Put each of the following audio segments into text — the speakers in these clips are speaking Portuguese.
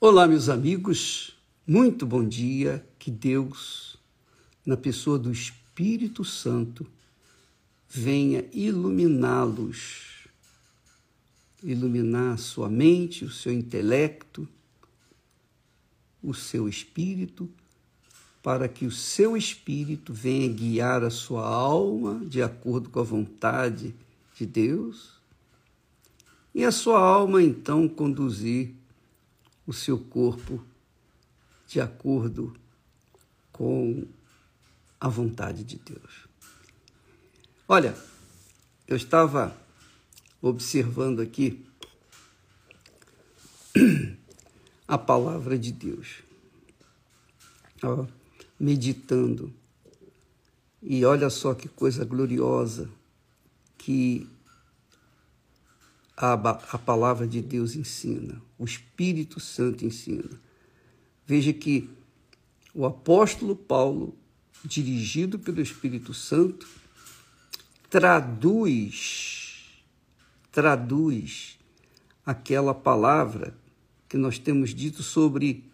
Olá, meus amigos, muito bom dia. Que Deus, na pessoa do Espírito Santo, venha iluminá-los, iluminar a sua mente, o seu intelecto, o seu espírito, para que o seu espírito venha guiar a sua alma de acordo com a vontade de Deus e a sua alma então conduzir o seu corpo de acordo com a vontade de Deus. Olha, eu estava observando aqui a palavra de Deus, ó, meditando, e olha só que coisa gloriosa que a, a palavra de Deus ensina, o Espírito Santo ensina. Veja que o apóstolo Paulo, dirigido pelo Espírito Santo, traduz, traduz aquela palavra que nós temos dito sobre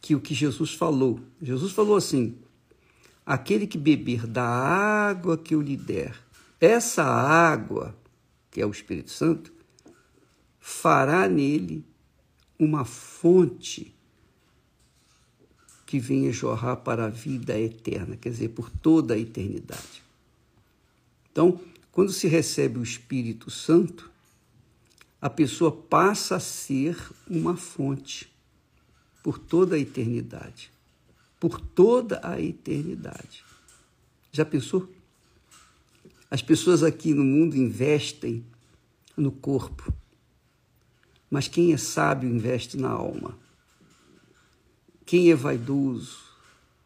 que o que Jesus falou. Jesus falou assim: aquele que beber da água que eu lhe der, essa água que é o Espírito Santo, fará nele uma fonte que venha jorrar para a vida eterna, quer dizer, por toda a eternidade. Então, quando se recebe o Espírito Santo, a pessoa passa a ser uma fonte por toda a eternidade. Por toda a eternidade. Já pensou? As pessoas aqui no mundo investem no corpo, mas quem é sábio investe na alma. Quem é vaidoso,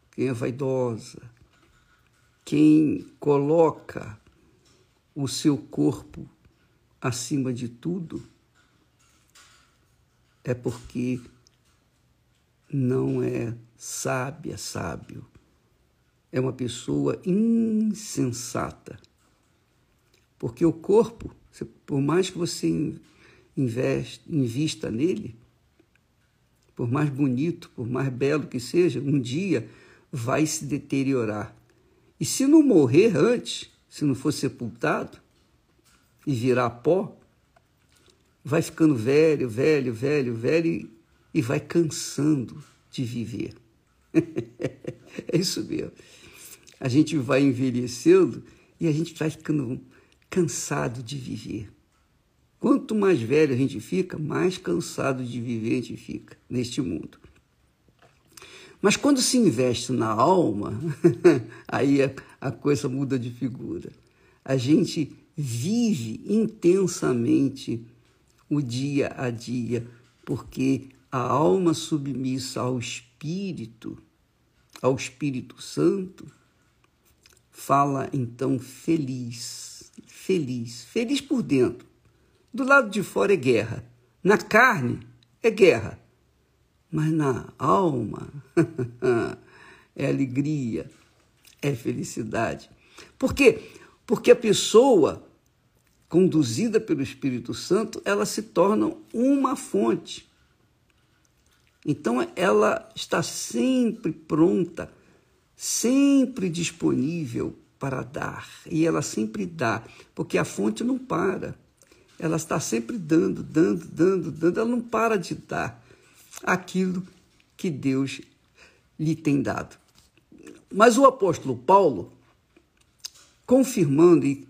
quem é vaidosa, quem coloca o seu corpo acima de tudo, é porque não é sábia, sábio. É uma pessoa insensata. Porque o corpo, por mais que você investe, invista nele, por mais bonito, por mais belo que seja, um dia vai se deteriorar. E se não morrer antes, se não for sepultado e virar pó, vai ficando velho, velho, velho, velho e vai cansando de viver. é isso mesmo. A gente vai envelhecendo e a gente vai ficando cansado de viver. Quanto mais velho a gente fica, mais cansado de viver a gente fica neste mundo. Mas quando se investe na alma, aí a coisa muda de figura. A gente vive intensamente o dia a dia, porque a alma submissa ao Espírito, ao Espírito Santo, fala então feliz feliz, feliz por dentro. Do lado de fora é guerra, na carne é guerra, mas na alma é alegria, é felicidade. Por quê? Porque a pessoa conduzida pelo Espírito Santo, ela se torna uma fonte. Então ela está sempre pronta, sempre disponível para dar. E ela sempre dá, porque a fonte não para. Ela está sempre dando, dando, dando, dando. Ela não para de dar aquilo que Deus lhe tem dado. Mas o apóstolo Paulo, confirmando e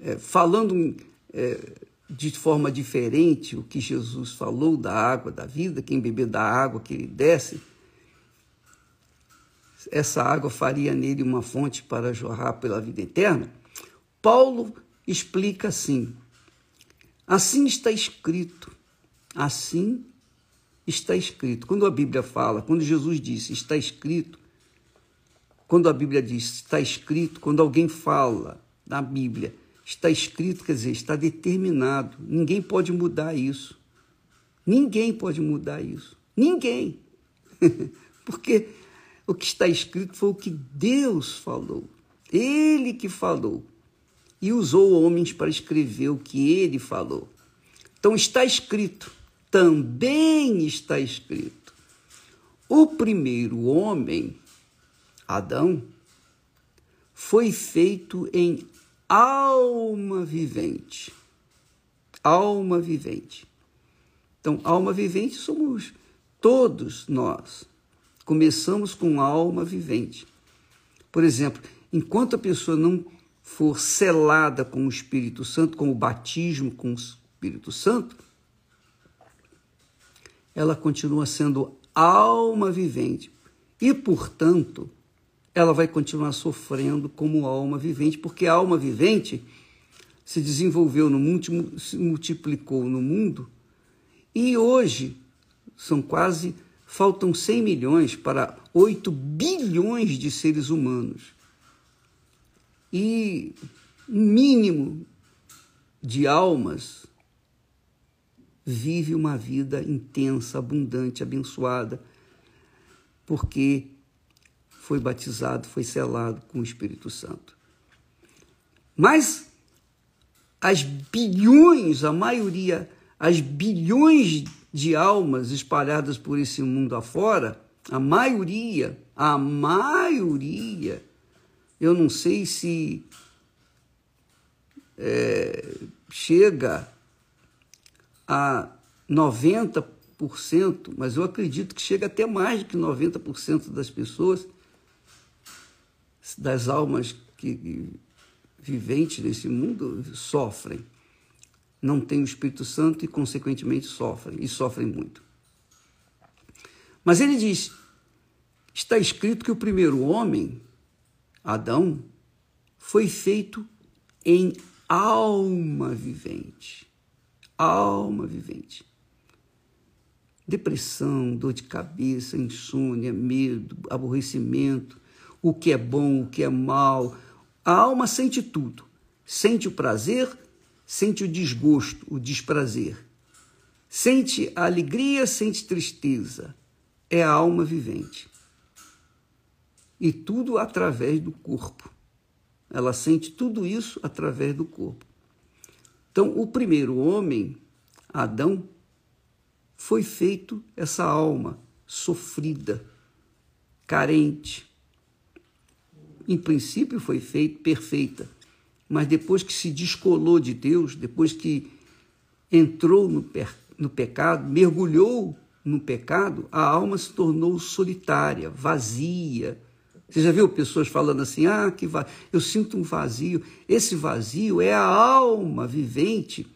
é, falando é, de forma diferente o que Jesus falou da água da vida, quem beber da água que ele desce, essa água faria nele uma fonte para jorrar pela vida eterna? Paulo explica assim: assim está escrito, assim está escrito. Quando a Bíblia fala, quando Jesus disse está escrito, quando a Bíblia diz está escrito, quando alguém fala na Bíblia, está escrito, quer dizer, está determinado. Ninguém pode mudar isso. Ninguém pode mudar isso. Ninguém. Porque o que está escrito foi o que Deus falou. Ele que falou. E usou homens para escrever o que ele falou. Então está escrito. também está escrito: o primeiro homem, Adão, foi feito em alma vivente. Alma vivente. Então, alma vivente somos todos nós. Começamos com alma vivente. Por exemplo, enquanto a pessoa não for selada com o Espírito Santo, com o batismo com o Espírito Santo, ela continua sendo alma vivente. E, portanto, ela vai continuar sofrendo como alma vivente, porque a alma vivente se desenvolveu no mundo, se multiplicou no mundo, e hoje são quase, faltam 100 milhões para 8 bilhões de seres humanos. E um mínimo de almas vive uma vida intensa, abundante, abençoada, porque foi batizado, foi selado com o Espírito Santo. Mas as bilhões, a maioria, as bilhões de almas espalhadas por esse mundo afora, a maioria, a maioria, eu não sei se é, chega a 90%, mas eu acredito que chega até mais de que 90% das pessoas, das almas que viventes nesse mundo, sofrem. Não têm o Espírito Santo e, consequentemente, sofrem, e sofrem muito. Mas ele diz: está escrito que o primeiro homem, Adão, foi feito em alma vivente alma vivente. Depressão, dor de cabeça, insônia, medo, aborrecimento, o que é bom, o que é mal. A alma sente tudo. Sente o prazer, sente o desgosto, o desprazer. Sente a alegria, sente tristeza. É a alma vivente. E tudo através do corpo. Ela sente tudo isso através do corpo. Então, o primeiro homem, Adão, foi feito essa alma sofrida, carente. Em princípio foi feito perfeita, mas depois que se descolou de Deus, depois que entrou no, no pecado, mergulhou no pecado, a alma se tornou solitária, vazia, você já viu pessoas falando assim: ah, que va... eu sinto um vazio. Esse vazio é a alma vivente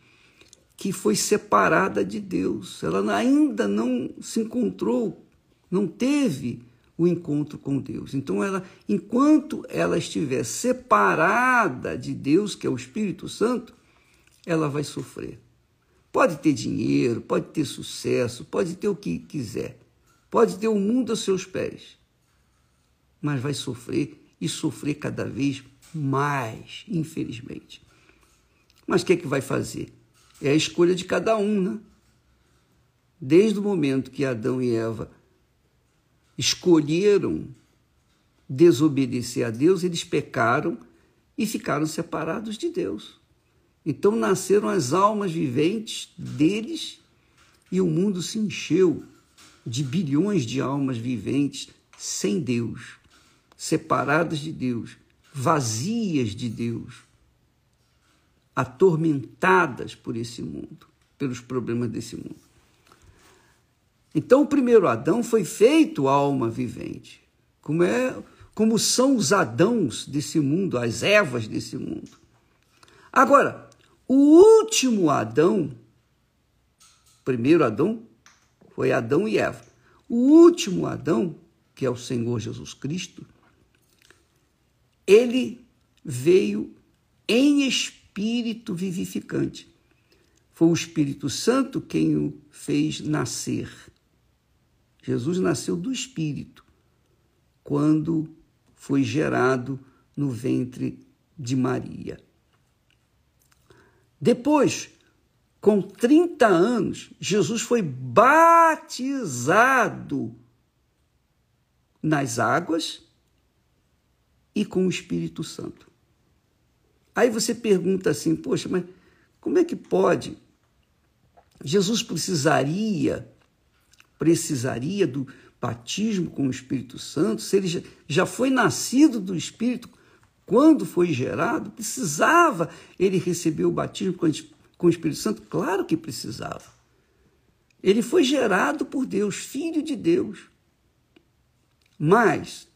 que foi separada de Deus. Ela ainda não se encontrou, não teve o encontro com Deus. Então, ela, enquanto ela estiver separada de Deus, que é o Espírito Santo, ela vai sofrer. Pode ter dinheiro, pode ter sucesso, pode ter o que quiser, pode ter o mundo aos seus pés mas vai sofrer e sofrer cada vez mais, infelizmente. Mas o que é que vai fazer? É a escolha de cada um, né? Desde o momento que Adão e Eva escolheram desobedecer a Deus, eles pecaram e ficaram separados de Deus. Então nasceram as almas viventes deles e o mundo se encheu de bilhões de almas viventes sem Deus separadas de Deus, vazias de Deus, atormentadas por esse mundo, pelos problemas desse mundo. Então o primeiro Adão foi feito alma vivente, como é, como são os Adãos desse mundo, as Evas desse mundo. Agora, o último Adão, primeiro Adão foi Adão e Eva. O último Adão, que é o Senhor Jesus Cristo, ele veio em espírito vivificante. Foi o Espírito Santo quem o fez nascer. Jesus nasceu do Espírito quando foi gerado no ventre de Maria. Depois, com 30 anos, Jesus foi batizado nas águas e com o Espírito Santo. Aí você pergunta assim, poxa, mas como é que pode Jesus precisaria precisaria do batismo com o Espírito Santo, se ele já foi nascido do Espírito quando foi gerado, precisava ele receber o batismo com o Espírito Santo? Claro que precisava. Ele foi gerado por Deus, filho de Deus. Mas,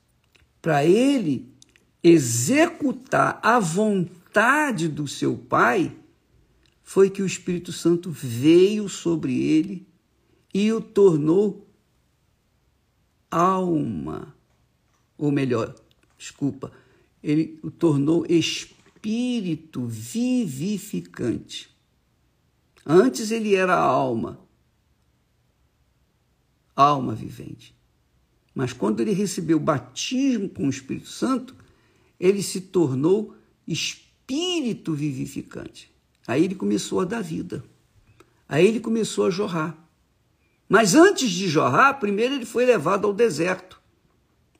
para ele executar a vontade do seu Pai, foi que o Espírito Santo veio sobre ele e o tornou alma. Ou melhor, desculpa, ele o tornou espírito vivificante. Antes ele era alma, alma vivente. Mas quando ele recebeu o batismo com o Espírito Santo, ele se tornou espírito vivificante. Aí ele começou a dar vida. Aí ele começou a jorrar. Mas antes de jorrar, primeiro ele foi levado ao deserto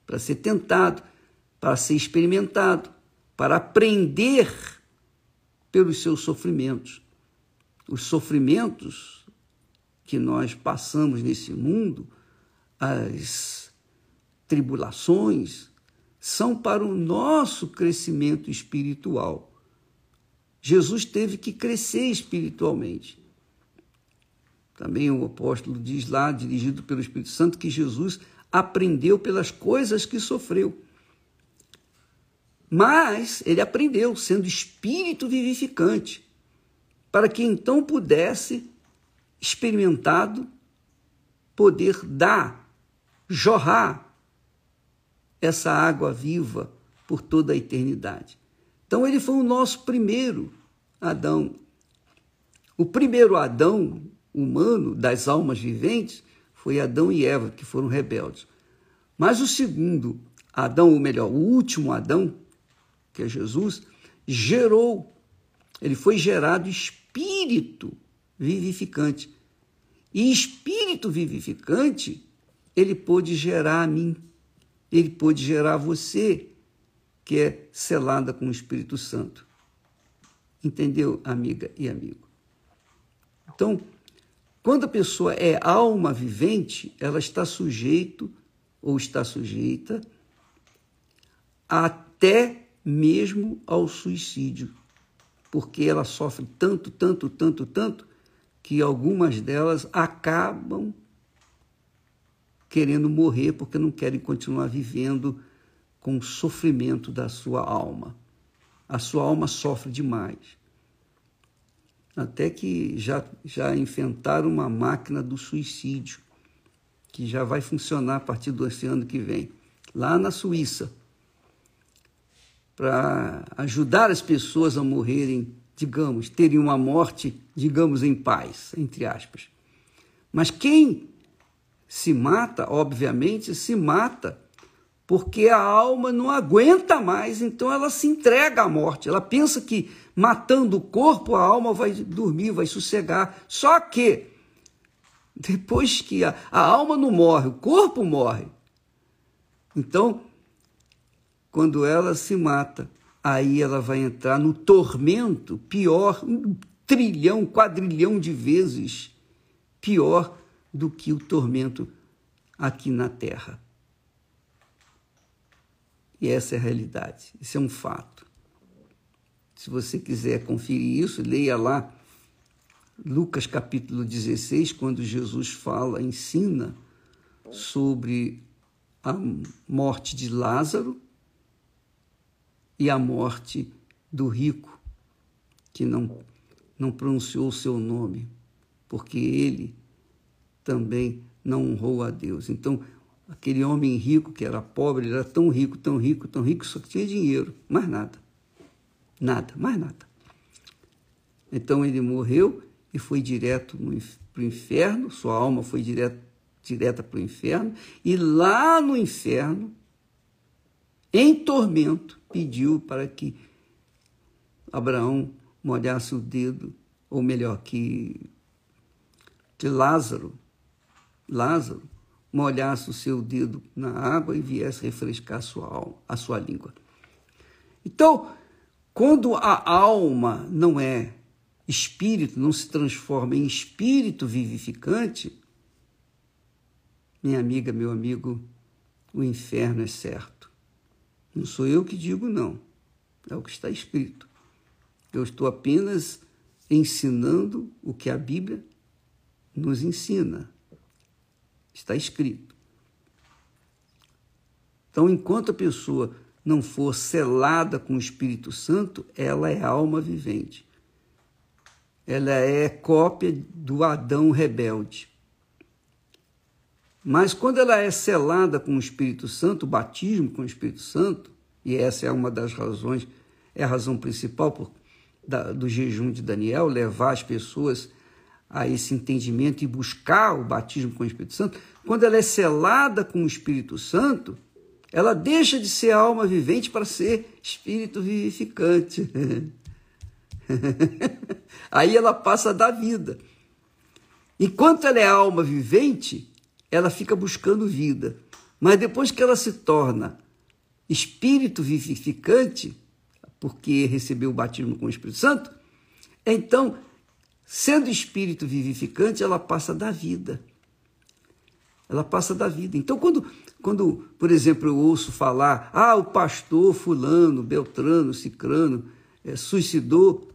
para ser tentado, para ser experimentado, para aprender pelos seus sofrimentos. Os sofrimentos que nós passamos nesse mundo, as tribulações, são para o nosso crescimento espiritual. Jesus teve que crescer espiritualmente. Também o apóstolo diz lá, dirigido pelo Espírito Santo, que Jesus aprendeu pelas coisas que sofreu. Mas ele aprendeu sendo espírito vivificante, para que então pudesse, experimentado, poder dar, jorrar essa água viva por toda a eternidade. Então ele foi o nosso primeiro Adão. O primeiro Adão humano, das almas viventes, foi Adão e Eva, que foram rebeldes. Mas o segundo Adão, ou melhor, o último Adão, que é Jesus, gerou, ele foi gerado espírito vivificante. E espírito vivificante, ele pôde gerar a mim, ele pôde gerar você, que é selada com o Espírito Santo. Entendeu, amiga e amigo? Então, quando a pessoa é alma vivente, ela está sujeito ou está sujeita até mesmo ao suicídio, porque ela sofre tanto, tanto, tanto, tanto que algumas delas acabam querendo morrer porque não querem continuar vivendo com o sofrimento da sua alma. A sua alma sofre demais até que já, já inventaram uma máquina do suicídio, que já vai funcionar a partir do ano que vem, lá na Suíça, para ajudar as pessoas a morrerem, digamos, terem uma morte, digamos, em paz, entre aspas. Mas quem se mata, obviamente, se mata porque a alma não aguenta mais, então ela se entrega à morte. Ela pensa que matando o corpo, a alma vai dormir, vai sossegar. Só que, depois que a, a alma não morre, o corpo morre. Então, quando ela se mata, aí ela vai entrar no tormento pior, um trilhão, quadrilhão de vezes pior do que o tormento aqui na Terra. E essa é a realidade, isso é um fato. Se você quiser conferir isso, leia lá Lucas capítulo 16, quando Jesus fala, ensina sobre a morte de Lázaro e a morte do rico, que não, não pronunciou o seu nome, porque ele também não honrou a Deus. Então, Aquele homem rico que era pobre, era tão rico, tão rico, tão rico, só tinha dinheiro, mais nada. Nada, mais nada. Então ele morreu e foi direto para o inferno, sua alma foi direto, direta para o inferno, e lá no inferno, em tormento, pediu para que Abraão molhasse o dedo, ou melhor, que, que Lázaro, Lázaro molhasse o seu dedo na água e viesse refrescar a sua alma, a sua língua. Então, quando a alma não é espírito não se transforma em espírito vivificante, minha amiga, meu amigo, o inferno é certo. Não sou eu que digo, não. É o que está escrito. Eu estou apenas ensinando o que a Bíblia nos ensina. Está escrito. Então, enquanto a pessoa não for selada com o Espírito Santo, ela é alma vivente. Ela é cópia do Adão rebelde. Mas quando ela é selada com o Espírito Santo, o batismo com o Espírito Santo, e essa é uma das razões, é a razão principal por, da, do jejum de Daniel, levar as pessoas a esse entendimento e buscar o batismo com o Espírito Santo, quando ela é selada com o Espírito Santo, ela deixa de ser alma vivente para ser espírito vivificante. Aí ela passa a dar vida. Enquanto ela é alma vivente, ela fica buscando vida. Mas depois que ela se torna espírito vivificante, porque recebeu o batismo com o Espírito Santo, então, sendo espírito vivificante, ela passa a dar vida. Ela passa da vida. Então, quando, quando, por exemplo, eu ouço falar, ah, o pastor fulano, Beltrano, Cicrano, é, suicidou,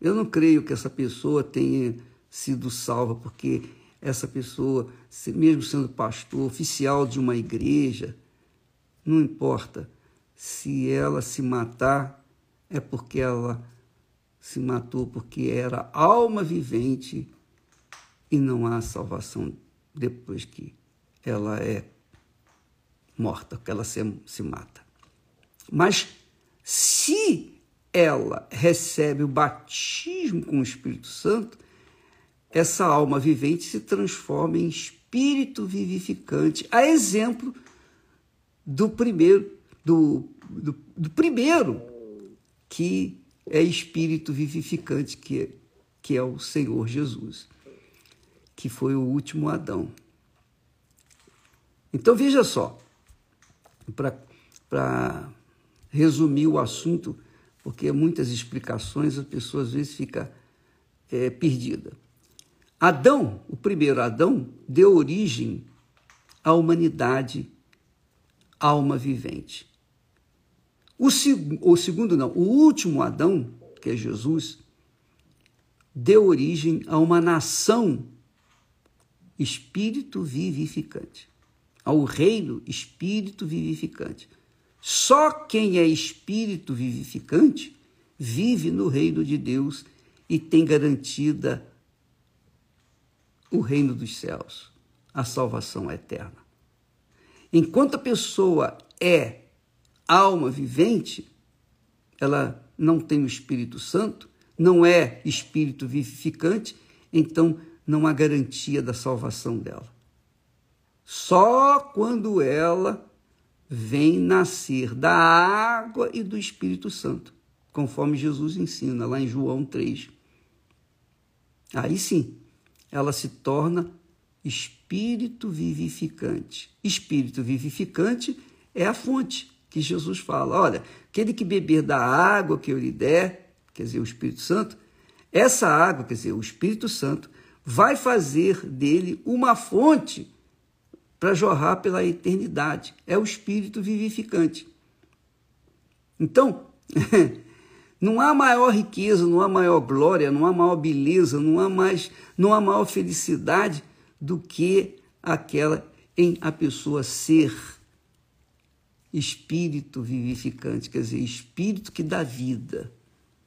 eu não creio que essa pessoa tenha sido salva, porque essa pessoa, mesmo sendo pastor, oficial de uma igreja, não importa se ela se matar, é porque ela se matou porque era alma vivente e não há salvação depois que ela é morta, que ela se, se mata. Mas se ela recebe o batismo com o Espírito Santo, essa alma vivente se transforma em espírito vivificante, a exemplo do primeiro, do, do, do primeiro que é espírito vivificante, que é, que é o Senhor Jesus, que foi o último Adão. Então veja só, para resumir o assunto, porque muitas explicações a pessoa às vezes fica é, perdida. Adão, o primeiro Adão, deu origem à humanidade, alma vivente. O, o segundo, não, o último Adão, que é Jesus, deu origem a uma nação espírito vivificante ao reino espírito vivificante. Só quem é espírito vivificante vive no reino de Deus e tem garantida o reino dos céus, a salvação eterna. Enquanto a pessoa é alma vivente, ela não tem o Espírito Santo, não é espírito vivificante, então não há garantia da salvação dela. Só quando ela vem nascer da água e do Espírito Santo, conforme Jesus ensina lá em João 3. Aí sim, ela se torna espírito vivificante. Espírito vivificante é a fonte que Jesus fala. Olha, aquele que beber da água que eu lhe der, quer dizer, o Espírito Santo, essa água, quer dizer, o Espírito Santo, vai fazer dele uma fonte para jorrar pela eternidade. É o espírito vivificante. Então, não há maior riqueza, não há maior glória, não há maior beleza, não há mais, não há maior felicidade do que aquela em a pessoa ser espírito vivificante, quer dizer, espírito que dá vida.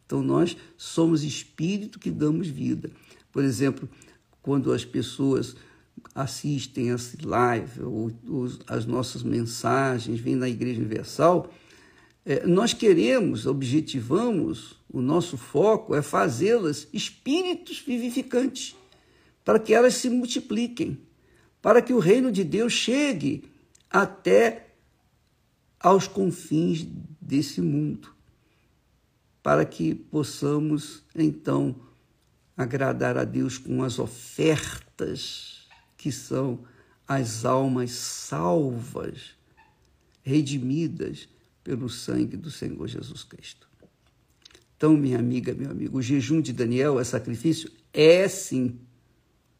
Então nós somos espírito que damos vida. Por exemplo, quando as pessoas assistem esse live ou, ou as nossas mensagens, vêm na Igreja Universal, é, nós queremos, objetivamos, o nosso foco é fazê-las espíritos vivificantes, para que elas se multipliquem, para que o reino de Deus chegue até aos confins desse mundo, para que possamos então agradar a Deus com as ofertas que são as almas salvas, redimidas pelo sangue do Senhor Jesus Cristo. Então, minha amiga, meu amigo, o jejum de Daniel é sacrifício? É sim.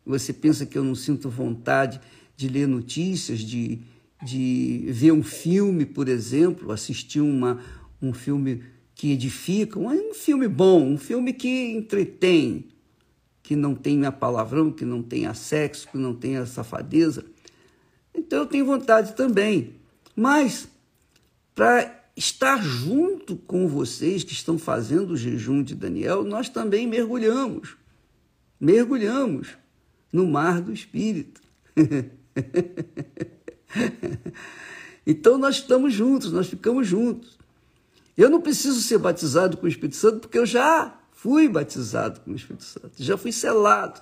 Você pensa que eu não sinto vontade de ler notícias, de, de ver um filme, por exemplo, assistir uma, um filme que edifica, um filme bom, um filme que entretém, que não tenha palavrão, que não tenha sexo, que não tenha safadeza. Então eu tenho vontade também. Mas para estar junto com vocês que estão fazendo o jejum de Daniel, nós também mergulhamos. Mergulhamos no mar do Espírito. então nós estamos juntos, nós ficamos juntos. Eu não preciso ser batizado com o Espírito Santo porque eu já fui batizado com o Espírito Santo, já fui selado.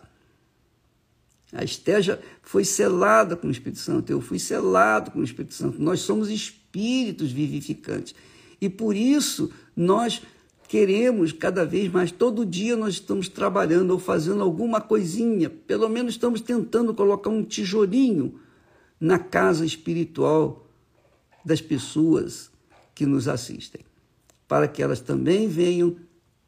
A Esther já foi selada com o Espírito Santo, eu fui selado com o Espírito Santo. Nós somos espíritos vivificantes. E por isso nós queremos cada vez mais, todo dia nós estamos trabalhando ou fazendo alguma coisinha, pelo menos estamos tentando colocar um tijolinho na casa espiritual das pessoas que nos assistem, para que elas também venham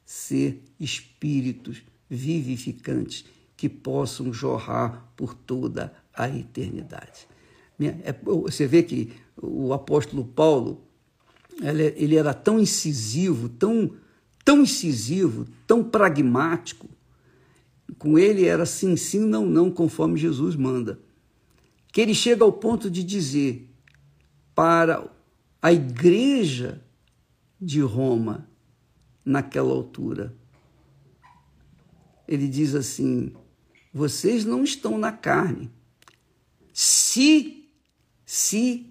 ser espíritos vivificantes que possam jorrar por toda a eternidade. É, você vê que o apóstolo Paulo ele era tão incisivo, tão tão incisivo, tão pragmático. Com ele era sim, sim, não, não, conforme Jesus manda. Que ele chega ao ponto de dizer para a igreja de Roma, naquela altura, ele diz assim: vocês não estão na carne. Se, se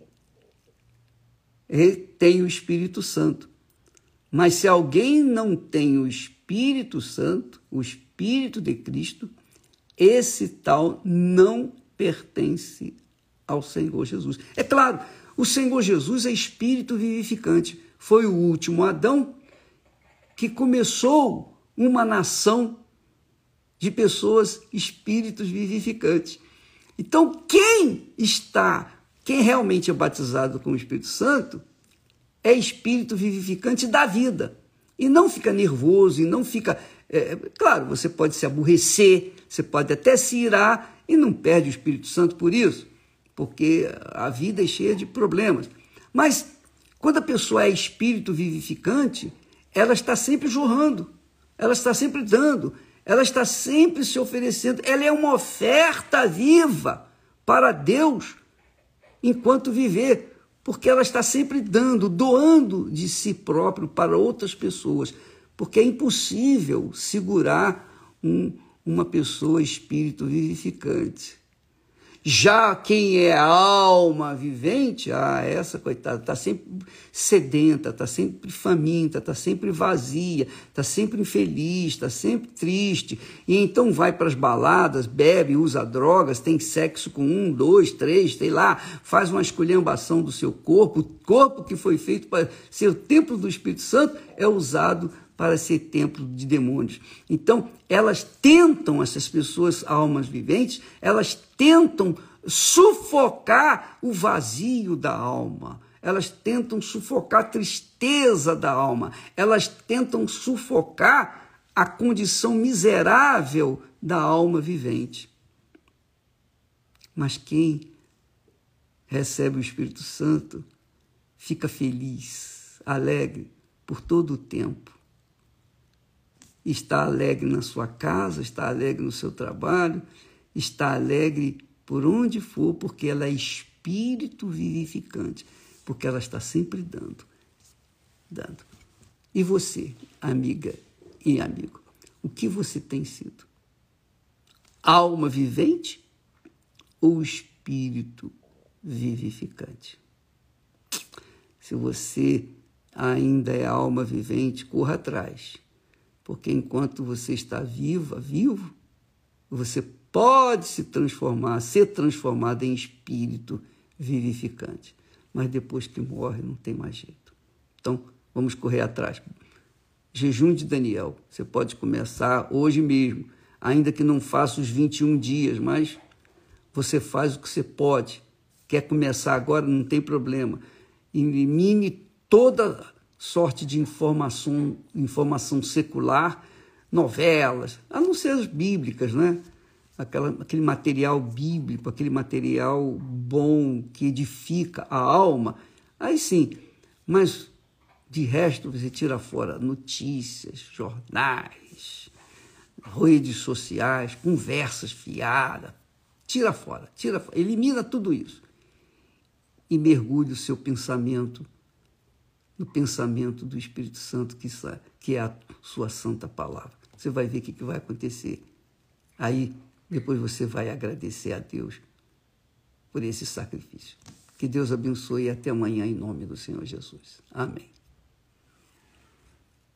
tem o Espírito Santo. Mas se alguém não tem o Espírito Santo, o Espírito de Cristo, esse tal não pertence ao Senhor Jesus. É claro, o Senhor Jesus é Espírito vivificante. Foi o último Adão que começou uma nação de pessoas espíritos vivificantes. Então, quem está, quem realmente é batizado com o Espírito Santo, é espírito vivificante da vida. E não fica nervoso, e não fica. É, claro, você pode se aborrecer, você pode até se irar e não perde o Espírito Santo por isso, porque a vida é cheia de problemas. Mas quando a pessoa é espírito vivificante, ela está sempre jorrando, ela está sempre dando, ela está sempre se oferecendo, ela é uma oferta viva para Deus enquanto viver porque ela está sempre dando, doando de si próprio para outras pessoas, porque é impossível segurar um, uma pessoa espírito vivificante. Já quem é alma vivente, ah, essa coitada, está sempre sedenta, está sempre faminta, está sempre vazia, está sempre infeliz, está sempre triste. E então vai para as baladas, bebe, usa drogas, tem sexo com um, dois, três, sei lá, faz uma esculhambação do seu corpo. O corpo que foi feito para ser o templo do Espírito Santo é usado para ser templo de demônios. Então, elas tentam, essas pessoas, almas viventes, elas tentam sufocar o vazio da alma. Elas tentam sufocar a tristeza da alma. Elas tentam sufocar a condição miserável da alma vivente. Mas quem recebe o Espírito Santo fica feliz, alegre por todo o tempo está alegre na sua casa, está alegre no seu trabalho, está alegre por onde for, porque ela é espírito vivificante, porque ela está sempre dando, dando. E você, amiga e amigo, o que você tem sido? Alma vivente ou espírito vivificante? Se você ainda é alma vivente, corra atrás porque enquanto você está viva, vivo, você pode se transformar, ser transformado em espírito vivificante. Mas depois que morre, não tem mais jeito. Então, vamos correr atrás. Jejum de Daniel. Você pode começar hoje mesmo, ainda que não faça os 21 dias, mas você faz o que você pode. Quer começar agora, não tem problema. Elimine toda sorte de informação, informação secular, novelas, a não ser as bíblicas, né? Aquela, aquele material bíblico, aquele material bom que edifica a alma, aí sim. Mas de resto você tira fora notícias, jornais, redes sociais, conversas fiadas. Tira fora, tira fora, elimina tudo isso. E mergulhe o seu pensamento no pensamento do Espírito Santo, que, que é a sua santa palavra. Você vai ver o que, que vai acontecer. Aí, depois você vai agradecer a Deus por esse sacrifício. Que Deus abençoe e até amanhã, em nome do Senhor Jesus. Amém.